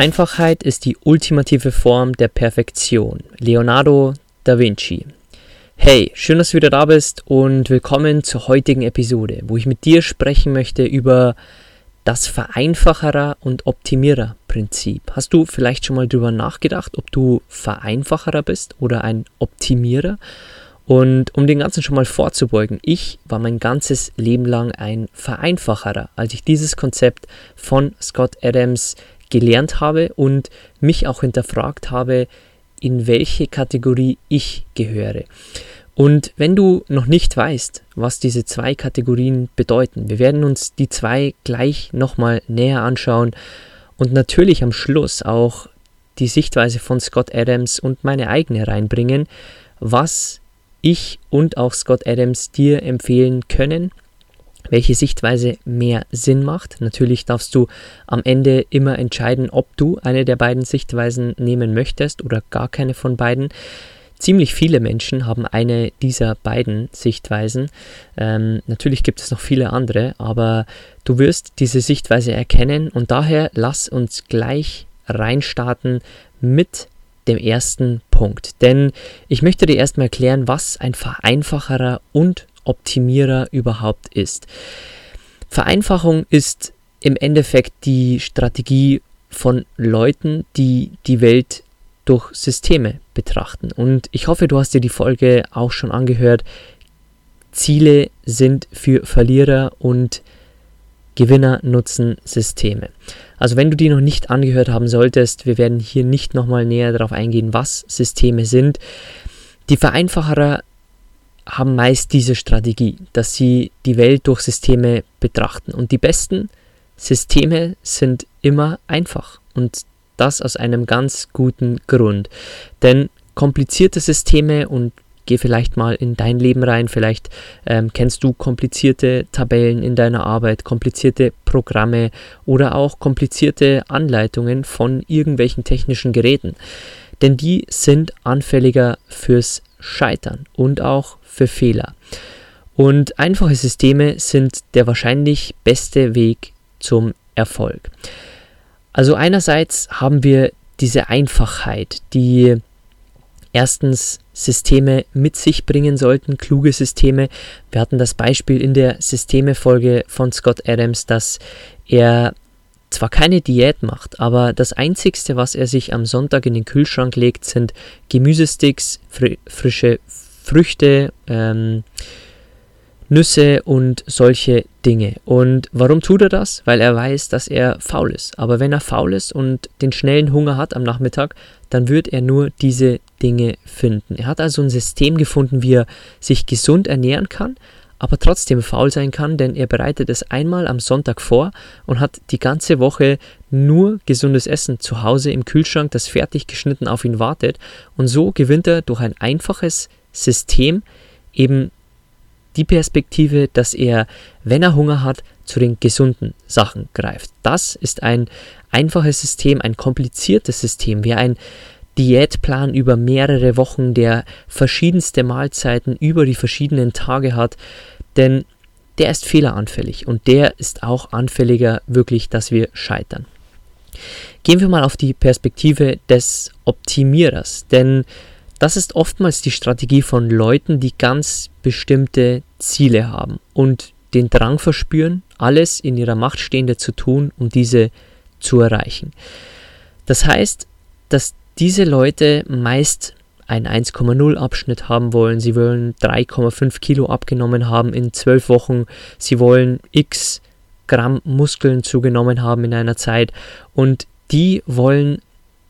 Einfachheit ist die ultimative Form der Perfektion. Leonardo da Vinci. Hey, schön, dass du wieder da bist und willkommen zur heutigen Episode, wo ich mit dir sprechen möchte über das Vereinfacherer und Optimierer Prinzip. Hast du vielleicht schon mal darüber nachgedacht, ob du Vereinfacherer bist oder ein Optimierer? Und um den Ganzen schon mal vorzubeugen, ich war mein ganzes Leben lang ein Vereinfacherer, als ich dieses Konzept von Scott Adams gelernt habe und mich auch hinterfragt habe, in welche Kategorie ich gehöre. Und wenn du noch nicht weißt, was diese zwei Kategorien bedeuten, wir werden uns die zwei gleich nochmal näher anschauen und natürlich am Schluss auch die Sichtweise von Scott Adams und meine eigene reinbringen, was ich und auch Scott Adams dir empfehlen können, welche Sichtweise mehr Sinn macht. Natürlich darfst du am Ende immer entscheiden, ob du eine der beiden Sichtweisen nehmen möchtest oder gar keine von beiden. Ziemlich viele Menschen haben eine dieser beiden Sichtweisen. Ähm, natürlich gibt es noch viele andere, aber du wirst diese Sichtweise erkennen und daher lass uns gleich reinstarten mit dem ersten Punkt. Denn ich möchte dir erstmal erklären, was ein vereinfacherer und Optimierer überhaupt ist. Vereinfachung ist im Endeffekt die Strategie von Leuten, die die Welt durch Systeme betrachten. Und ich hoffe, du hast dir die Folge auch schon angehört. Ziele sind für Verlierer und Gewinner nutzen Systeme. Also wenn du die noch nicht angehört haben solltest, wir werden hier nicht nochmal näher darauf eingehen, was Systeme sind. Die Vereinfacherer haben meist diese Strategie, dass sie die Welt durch Systeme betrachten. Und die besten Systeme sind immer einfach. Und das aus einem ganz guten Grund. Denn komplizierte Systeme und geh vielleicht mal in dein Leben rein, vielleicht ähm, kennst du komplizierte Tabellen in deiner Arbeit, komplizierte Programme oder auch komplizierte Anleitungen von irgendwelchen technischen Geräten. Denn die sind anfälliger fürs Scheitern und auch für Fehler. Und einfache Systeme sind der wahrscheinlich beste Weg zum Erfolg. Also einerseits haben wir diese Einfachheit, die erstens Systeme mit sich bringen sollten, kluge Systeme. Wir hatten das Beispiel in der Systeme-Folge von Scott Adams, dass er zwar keine Diät macht, aber das Einzigste, was er sich am Sonntag in den Kühlschrank legt, sind Gemüsesticks, fr frische Früchte, ähm, Nüsse und solche Dinge. Und warum tut er das? Weil er weiß, dass er faul ist. Aber wenn er faul ist und den schnellen Hunger hat am Nachmittag, dann wird er nur diese Dinge finden. Er hat also ein System gefunden, wie er sich gesund ernähren kann, aber trotzdem faul sein kann, denn er bereitet es einmal am Sonntag vor und hat die ganze Woche nur gesundes Essen zu Hause im Kühlschrank, das fertig geschnitten auf ihn wartet. Und so gewinnt er durch ein einfaches System eben die Perspektive, dass er, wenn er Hunger hat, zu den gesunden Sachen greift. Das ist ein einfaches System, ein kompliziertes System, wie ein Diätplan über mehrere Wochen, der verschiedenste Mahlzeiten über die verschiedenen Tage hat, denn der ist fehleranfällig und der ist auch anfälliger wirklich, dass wir scheitern. Gehen wir mal auf die Perspektive des Optimierers, denn das ist oftmals die Strategie von Leuten, die ganz bestimmte Ziele haben und den Drang verspüren, alles in ihrer Macht Stehende zu tun, um diese zu erreichen. Das heißt, dass diese Leute meist einen 1,0 Abschnitt haben wollen, sie wollen 3,5 Kilo abgenommen haben in 12 Wochen, sie wollen x Gramm Muskeln zugenommen haben in einer Zeit und die wollen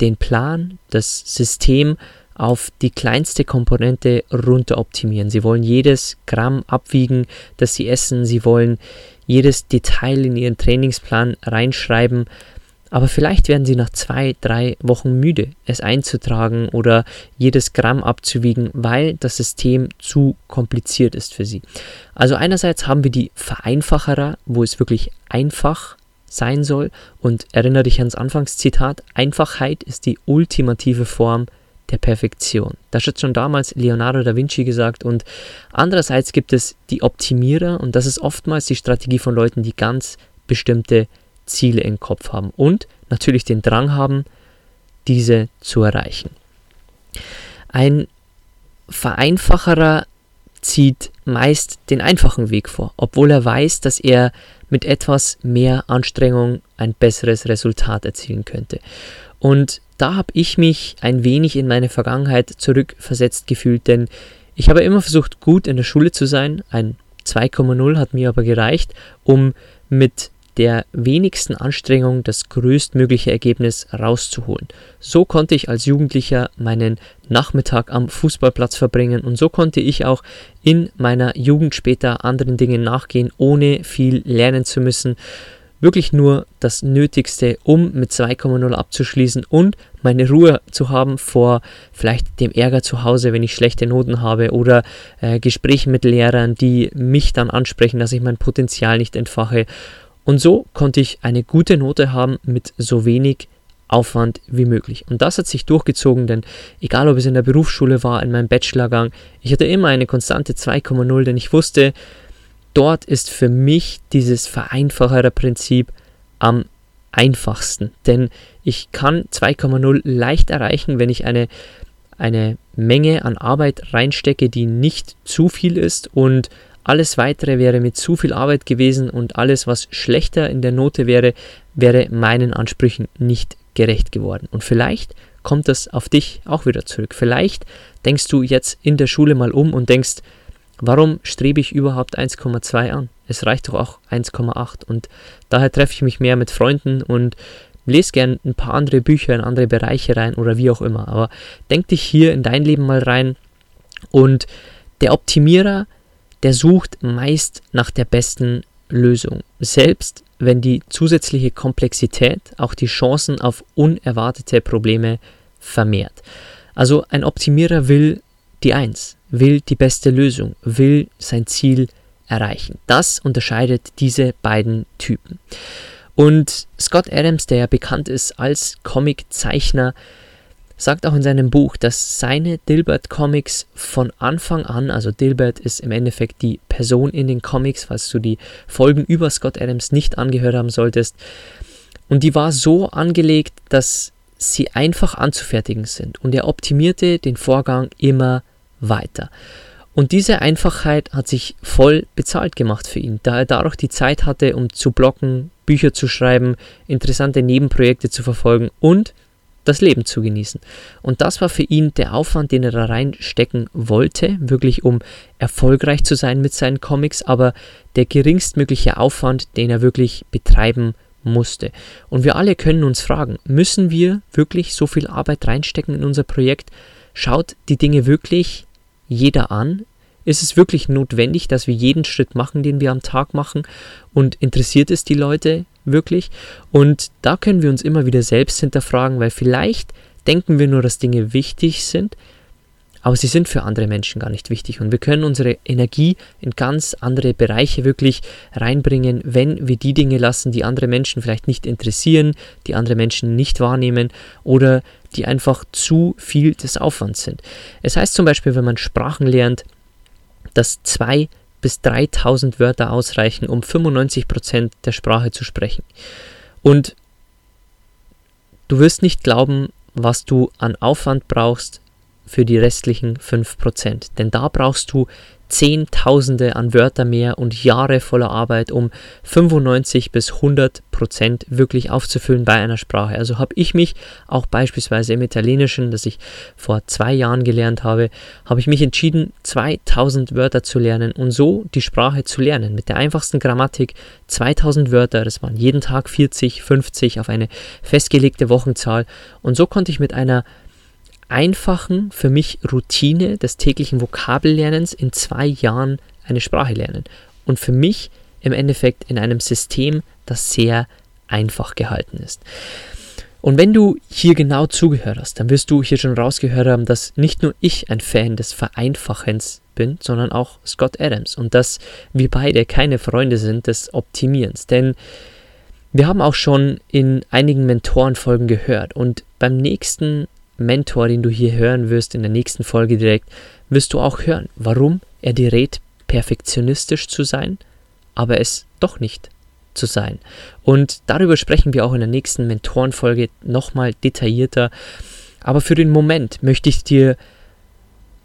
den Plan, das System auf die kleinste Komponente runter optimieren. Sie wollen jedes Gramm abwiegen, das sie essen. Sie wollen jedes Detail in ihren Trainingsplan reinschreiben. Aber vielleicht werden sie nach zwei, drei Wochen müde, es einzutragen oder jedes Gramm abzuwiegen, weil das System zu kompliziert ist für sie. Also einerseits haben wir die Vereinfacherer, wo es wirklich einfach sein soll. Und erinnere dich ans Anfangszitat, Einfachheit ist die ultimative Form der Perfektion. Das hat schon damals Leonardo da Vinci gesagt. Und andererseits gibt es die Optimierer und das ist oftmals die Strategie von Leuten, die ganz bestimmte Ziele im Kopf haben und natürlich den Drang haben, diese zu erreichen. Ein Vereinfacherer zieht meist den einfachen Weg vor, obwohl er weiß, dass er mit etwas mehr Anstrengung ein besseres Resultat erzielen könnte. Und da habe ich mich ein wenig in meine Vergangenheit zurückversetzt gefühlt, denn ich habe immer versucht, gut in der Schule zu sein. Ein 2,0 hat mir aber gereicht, um mit der wenigsten Anstrengung das größtmögliche Ergebnis rauszuholen. So konnte ich als Jugendlicher meinen Nachmittag am Fußballplatz verbringen und so konnte ich auch in meiner Jugend später anderen Dingen nachgehen, ohne viel lernen zu müssen. Wirklich nur das Nötigste, um mit 2,0 abzuschließen und meine Ruhe zu haben vor vielleicht dem Ärger zu Hause, wenn ich schlechte Noten habe oder äh, Gespräche mit Lehrern, die mich dann ansprechen, dass ich mein Potenzial nicht entfache und so konnte ich eine gute Note haben mit so wenig Aufwand wie möglich. Und das hat sich durchgezogen, denn egal ob es in der Berufsschule war, in meinem Bachelorgang, ich hatte immer eine konstante 2,0, denn ich wusste, dort ist für mich dieses vereinfachere Prinzip am einfachsten. Denn ich kann 2,0 leicht erreichen, wenn ich eine, eine Menge an Arbeit reinstecke, die nicht zu viel ist und alles weitere wäre mit zu viel Arbeit gewesen und alles, was schlechter in der Note wäre, wäre meinen Ansprüchen nicht gerecht geworden. Und vielleicht kommt das auf dich auch wieder zurück. Vielleicht denkst du jetzt in der Schule mal um und denkst, warum strebe ich überhaupt 1,2 an? Es reicht doch auch 1,8. Und daher treffe ich mich mehr mit Freunden und lese gern ein paar andere Bücher in andere Bereiche rein oder wie auch immer. Aber denk dich hier in dein Leben mal rein und der Optimierer der sucht meist nach der besten Lösung, selbst wenn die zusätzliche Komplexität auch die Chancen auf unerwartete Probleme vermehrt. Also ein Optimierer will die Eins, will die beste Lösung, will sein Ziel erreichen. Das unterscheidet diese beiden Typen. Und Scott Adams, der ja bekannt ist als Comiczeichner, sagt auch in seinem Buch, dass seine Dilbert Comics von Anfang an, also Dilbert ist im Endeffekt die Person in den Comics, falls du die Folgen über Scott Adams nicht angehört haben solltest, und die war so angelegt, dass sie einfach anzufertigen sind und er optimierte den Vorgang immer weiter. Und diese Einfachheit hat sich voll bezahlt gemacht für ihn, da er dadurch die Zeit hatte, um zu blocken, Bücher zu schreiben, interessante Nebenprojekte zu verfolgen und das Leben zu genießen. Und das war für ihn der Aufwand, den er da reinstecken wollte, wirklich um erfolgreich zu sein mit seinen Comics, aber der geringstmögliche Aufwand, den er wirklich betreiben musste. Und wir alle können uns fragen, müssen wir wirklich so viel Arbeit reinstecken in unser Projekt? Schaut die Dinge wirklich jeder an? Ist es wirklich notwendig, dass wir jeden Schritt machen, den wir am Tag machen? Und interessiert es die Leute wirklich? Und da können wir uns immer wieder selbst hinterfragen, weil vielleicht denken wir nur, dass Dinge wichtig sind, aber sie sind für andere Menschen gar nicht wichtig. Und wir können unsere Energie in ganz andere Bereiche wirklich reinbringen, wenn wir die Dinge lassen, die andere Menschen vielleicht nicht interessieren, die andere Menschen nicht wahrnehmen oder die einfach zu viel des Aufwands sind. Es heißt zum Beispiel, wenn man Sprachen lernt, dass zwei bis 3000 Wörter ausreichen, um 95% der Sprache zu sprechen. Und du wirst nicht glauben, was du an Aufwand brauchst für die restlichen 5%. Denn da brauchst du Zehntausende an Wörter mehr und Jahre voller Arbeit, um 95 bis 100 Prozent wirklich aufzufüllen bei einer Sprache. Also habe ich mich auch beispielsweise im Italienischen, das ich vor zwei Jahren gelernt habe, habe ich mich entschieden, 2000 Wörter zu lernen und so die Sprache zu lernen. Mit der einfachsten Grammatik 2000 Wörter, das waren jeden Tag 40, 50 auf eine festgelegte Wochenzahl und so konnte ich mit einer einfachen, für mich Routine des täglichen Vokabellernens in zwei Jahren eine Sprache lernen. Und für mich im Endeffekt in einem System, das sehr einfach gehalten ist. Und wenn du hier genau zugehört hast, dann wirst du hier schon rausgehört haben, dass nicht nur ich ein Fan des Vereinfachens bin, sondern auch Scott Adams und dass wir beide keine Freunde sind des Optimierens. Denn wir haben auch schon in einigen Mentorenfolgen gehört und beim nächsten Mentor, den du hier hören wirst in der nächsten Folge direkt, wirst du auch hören, warum er dir rät, perfektionistisch zu sein, aber es doch nicht zu sein. Und darüber sprechen wir auch in der nächsten Mentorenfolge nochmal detaillierter. Aber für den Moment möchte ich dir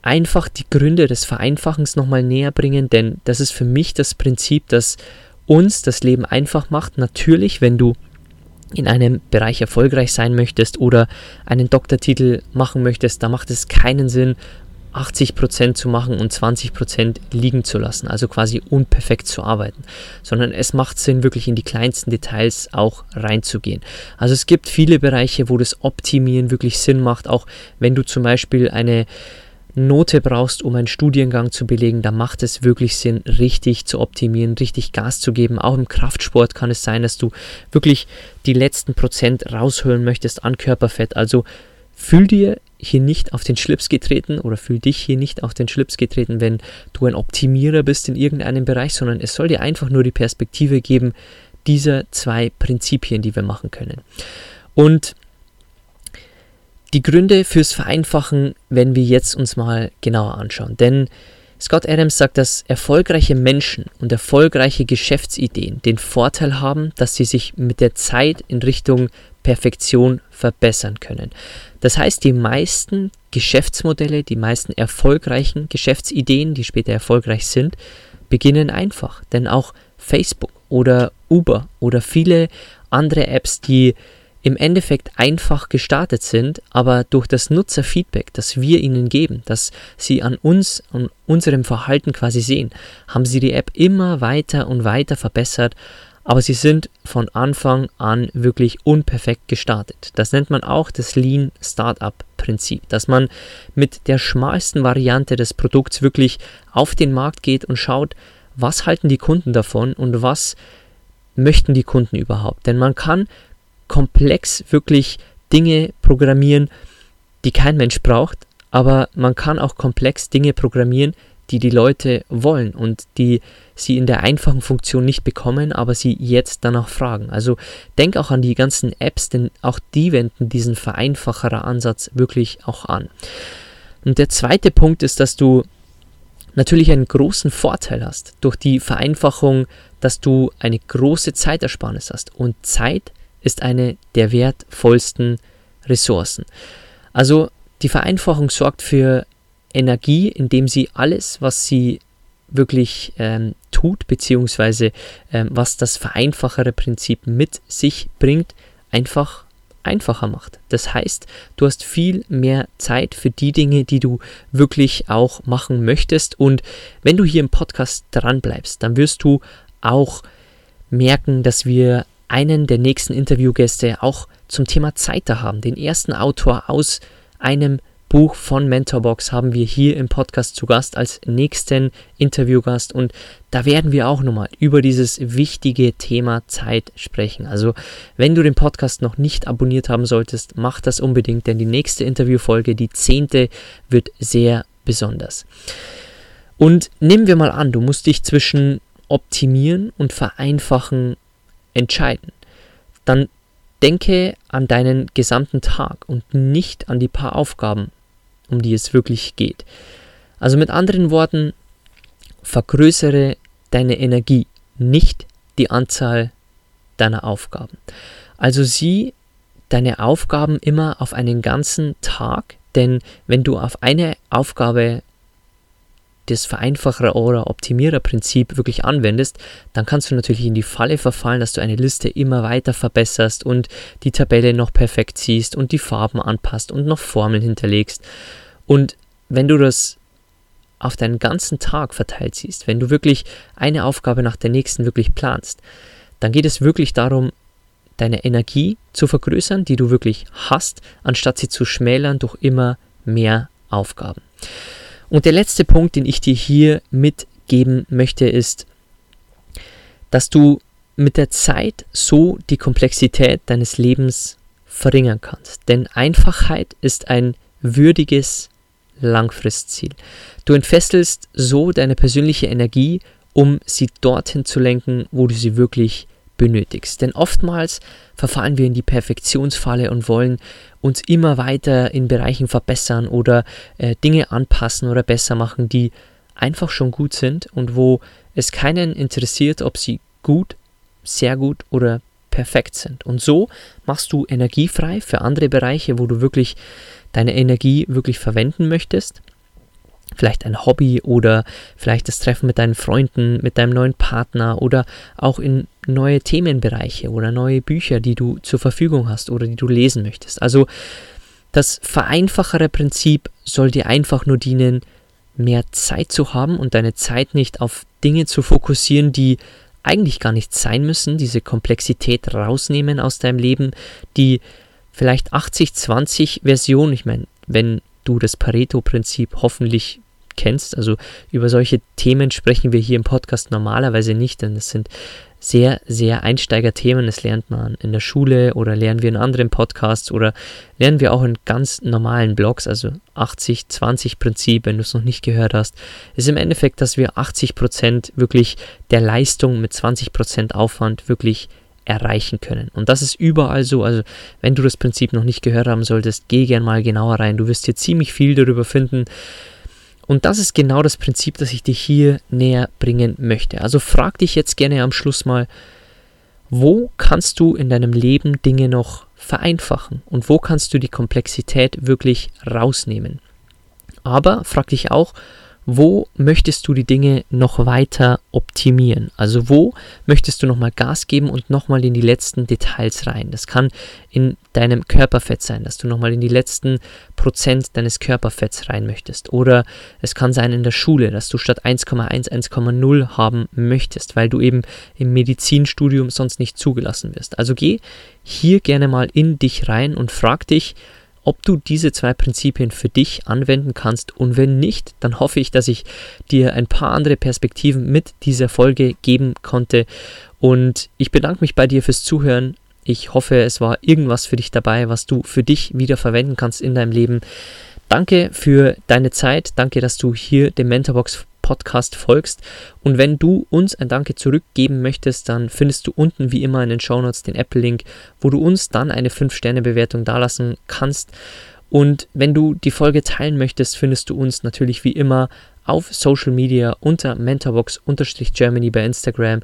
einfach die Gründe des Vereinfachens nochmal näher bringen, denn das ist für mich das Prinzip, das uns das Leben einfach macht. Natürlich, wenn du in einem Bereich erfolgreich sein möchtest oder einen Doktortitel machen möchtest, da macht es keinen Sinn, 80% zu machen und 20% liegen zu lassen, also quasi unperfekt zu arbeiten, sondern es macht Sinn, wirklich in die kleinsten Details auch reinzugehen. Also es gibt viele Bereiche, wo das Optimieren wirklich Sinn macht, auch wenn du zum Beispiel eine Note brauchst, um einen Studiengang zu belegen, da macht es wirklich Sinn, richtig zu optimieren, richtig Gas zu geben. Auch im Kraftsport kann es sein, dass du wirklich die letzten Prozent rausholen möchtest an Körperfett. Also fühl dir hier nicht auf den Schlips getreten oder fühl dich hier nicht auf den Schlips getreten, wenn du ein Optimierer bist in irgendeinem Bereich, sondern es soll dir einfach nur die Perspektive geben dieser zwei Prinzipien, die wir machen können. Und die Gründe fürs Vereinfachen werden wir jetzt uns mal genauer anschauen. Denn Scott Adams sagt, dass erfolgreiche Menschen und erfolgreiche Geschäftsideen den Vorteil haben, dass sie sich mit der Zeit in Richtung Perfektion verbessern können. Das heißt, die meisten Geschäftsmodelle, die meisten erfolgreichen Geschäftsideen, die später erfolgreich sind, beginnen einfach. Denn auch Facebook oder Uber oder viele andere Apps, die im Endeffekt einfach gestartet sind, aber durch das Nutzerfeedback, das wir ihnen geben, das sie an uns, an unserem Verhalten quasi sehen, haben sie die App immer weiter und weiter verbessert, aber sie sind von Anfang an wirklich unperfekt gestartet. Das nennt man auch das Lean Startup Prinzip, dass man mit der schmalsten Variante des Produkts wirklich auf den Markt geht und schaut, was halten die Kunden davon und was möchten die Kunden überhaupt. Denn man kann komplex wirklich Dinge programmieren, die kein Mensch braucht, aber man kann auch komplex Dinge programmieren, die die Leute wollen und die sie in der einfachen Funktion nicht bekommen, aber sie jetzt danach fragen. Also denk auch an die ganzen Apps, denn auch die wenden diesen vereinfacherer Ansatz wirklich auch an. Und der zweite Punkt ist, dass du natürlich einen großen Vorteil hast durch die Vereinfachung, dass du eine große Zeitersparnis hast. Und Zeit ist eine der wertvollsten Ressourcen. Also die Vereinfachung sorgt für Energie, indem sie alles, was sie wirklich ähm, tut, beziehungsweise ähm, was das vereinfachere Prinzip mit sich bringt, einfach einfacher macht. Das heißt, du hast viel mehr Zeit für die Dinge, die du wirklich auch machen möchtest. Und wenn du hier im Podcast dran bleibst, dann wirst du auch merken, dass wir einen der nächsten Interviewgäste auch zum Thema Zeit da haben. Den ersten Autor aus einem Buch von Mentorbox haben wir hier im Podcast zu Gast als nächsten Interviewgast und da werden wir auch nochmal über dieses wichtige Thema Zeit sprechen. Also wenn du den Podcast noch nicht abonniert haben solltest, mach das unbedingt, denn die nächste Interviewfolge, die zehnte, wird sehr besonders. Und nehmen wir mal an, du musst dich zwischen optimieren und vereinfachen entscheiden, dann denke an deinen gesamten Tag und nicht an die paar Aufgaben, um die es wirklich geht. Also mit anderen Worten, vergrößere deine Energie, nicht die Anzahl deiner Aufgaben. Also sieh deine Aufgaben immer auf einen ganzen Tag, denn wenn du auf eine Aufgabe das Vereinfacher- oder Optimierer-Prinzip wirklich anwendest, dann kannst du natürlich in die Falle verfallen, dass du eine Liste immer weiter verbesserst und die Tabelle noch perfekt siehst und die Farben anpasst und noch Formeln hinterlegst. Und wenn du das auf deinen ganzen Tag verteilt siehst, wenn du wirklich eine Aufgabe nach der nächsten wirklich planst, dann geht es wirklich darum, deine Energie zu vergrößern, die du wirklich hast, anstatt sie zu schmälern durch immer mehr Aufgaben. Und der letzte Punkt, den ich dir hier mitgeben möchte, ist, dass du mit der Zeit so die Komplexität deines Lebens verringern kannst. Denn Einfachheit ist ein würdiges Langfristziel. Du entfesselst so deine persönliche Energie, um sie dorthin zu lenken, wo du sie wirklich benötigst. Denn oftmals verfallen wir in die Perfektionsfalle und wollen uns immer weiter in Bereichen verbessern oder äh, Dinge anpassen oder besser machen, die einfach schon gut sind und wo es keinen interessiert, ob sie gut, sehr gut oder perfekt sind. Und so machst du Energie frei für andere Bereiche, wo du wirklich deine Energie wirklich verwenden möchtest. Vielleicht ein Hobby oder vielleicht das Treffen mit deinen Freunden, mit deinem neuen Partner oder auch in neue Themenbereiche oder neue Bücher, die du zur Verfügung hast oder die du lesen möchtest. Also das vereinfachere Prinzip soll dir einfach nur dienen, mehr Zeit zu haben und deine Zeit nicht auf Dinge zu fokussieren, die eigentlich gar nicht sein müssen, diese Komplexität rausnehmen aus deinem Leben, die vielleicht 80-20 Version, ich meine, wenn du das Pareto-Prinzip hoffentlich kennst, also über solche Themen sprechen wir hier im Podcast normalerweise nicht, denn es sind sehr, sehr Einsteigerthemen. Das lernt man in der Schule oder lernen wir in anderen Podcasts oder lernen wir auch in ganz normalen Blogs, also 80-20-Prinzip, wenn du es noch nicht gehört hast, ist im Endeffekt, dass wir 80% wirklich der Leistung mit 20% Aufwand wirklich erreichen können. Und das ist überall so. Also, wenn du das Prinzip noch nicht gehört haben solltest, geh gern mal genauer rein. Du wirst hier ziemlich viel darüber finden. Und das ist genau das Prinzip, das ich dir hier näher bringen möchte. Also frag dich jetzt gerne am Schluss mal, wo kannst du in deinem Leben Dinge noch vereinfachen und wo kannst du die Komplexität wirklich rausnehmen. Aber frag dich auch, wo möchtest du die Dinge noch weiter optimieren? Also wo möchtest du nochmal Gas geben und nochmal in die letzten Details rein? Das kann in deinem Körperfett sein, dass du nochmal in die letzten Prozent deines Körperfetts rein möchtest. Oder es kann sein in der Schule, dass du statt 1,1 1,0 haben möchtest, weil du eben im Medizinstudium sonst nicht zugelassen wirst. Also geh hier gerne mal in dich rein und frag dich, ob du diese zwei Prinzipien für dich anwenden kannst und wenn nicht, dann hoffe ich, dass ich dir ein paar andere Perspektiven mit dieser Folge geben konnte und ich bedanke mich bei dir fürs Zuhören. Ich hoffe, es war irgendwas für dich dabei, was du für dich wieder verwenden kannst in deinem Leben. Danke für deine Zeit. Danke, dass du hier dem Mentorbox Podcast folgst. Und wenn du uns ein Danke zurückgeben möchtest, dann findest du unten wie immer in den Shownotes den Apple-Link, wo du uns dann eine 5-Sterne-Bewertung dalassen kannst. Und wenn du die Folge teilen möchtest, findest du uns natürlich wie immer auf Social Media unter Mentorbox-Germany bei Instagram.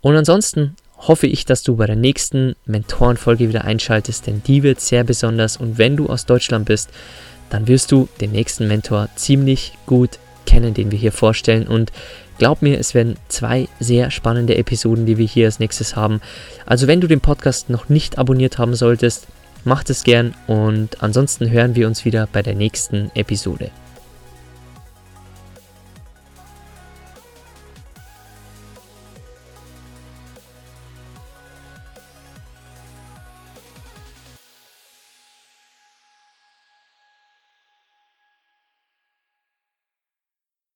Und ansonsten hoffe ich, dass du bei der nächsten Mentorenfolge wieder einschaltest, denn die wird sehr besonders. Und wenn du aus Deutschland bist, dann wirst du den nächsten Mentor ziemlich gut kennen, den wir hier vorstellen. Und glaub mir, es werden zwei sehr spannende Episoden, die wir hier als nächstes haben. Also wenn du den Podcast noch nicht abonniert haben solltest, mach es gern und ansonsten hören wir uns wieder bei der nächsten Episode.